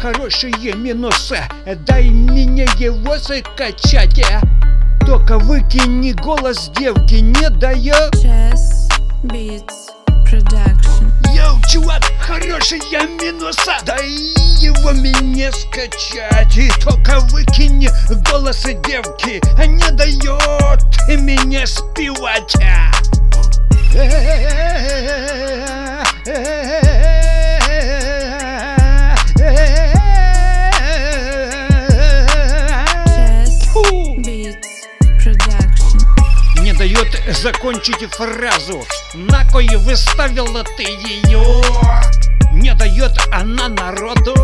хорошие минусы. Дай мне его закачать. Только выкини голос девки, не дает. Chess Beats Production. Йоу, чувак, хорошие минуса Дай его мне скачать. И только выкини голос девки Не дает мне спевать дает закончить фразу. На кой выставила ты ее Не дает она народу.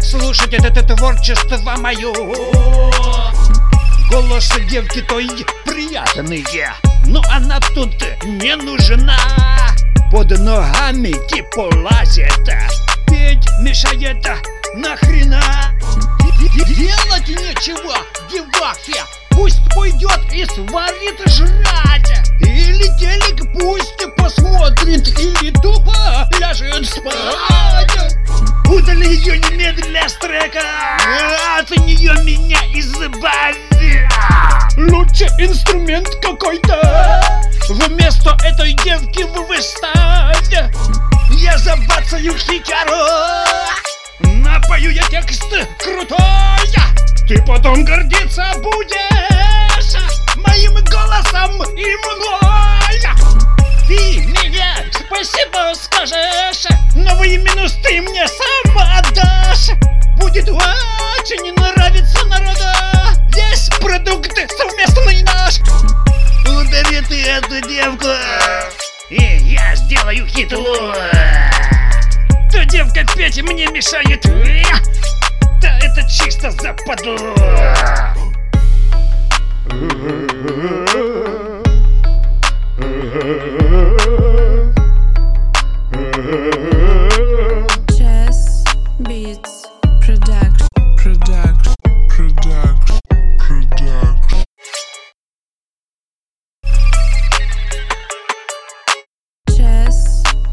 Слушать это, это творчество мое Голос девки той приятный Но она тут не нужна. Под ногами типа лазит Петь мешает нахрена. Делать нечего, девахе. Пусть пойдет и сварит жрать пусть посмотрит Или тупо ляжет спать. Удали ее немедленно с трека От нее меня избави Лучше инструмент какой-то. Вместо этой девки вы выставь Я забацаю хитяру. Напою я текст крутой. Ты потом гордиться будешь Моим голосом и мной ты эту девку. И я сделаю хитло То девка петь мне мешает. Да это чисто западло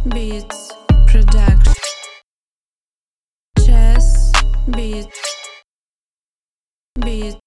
Beats Production. Chess Beats Beats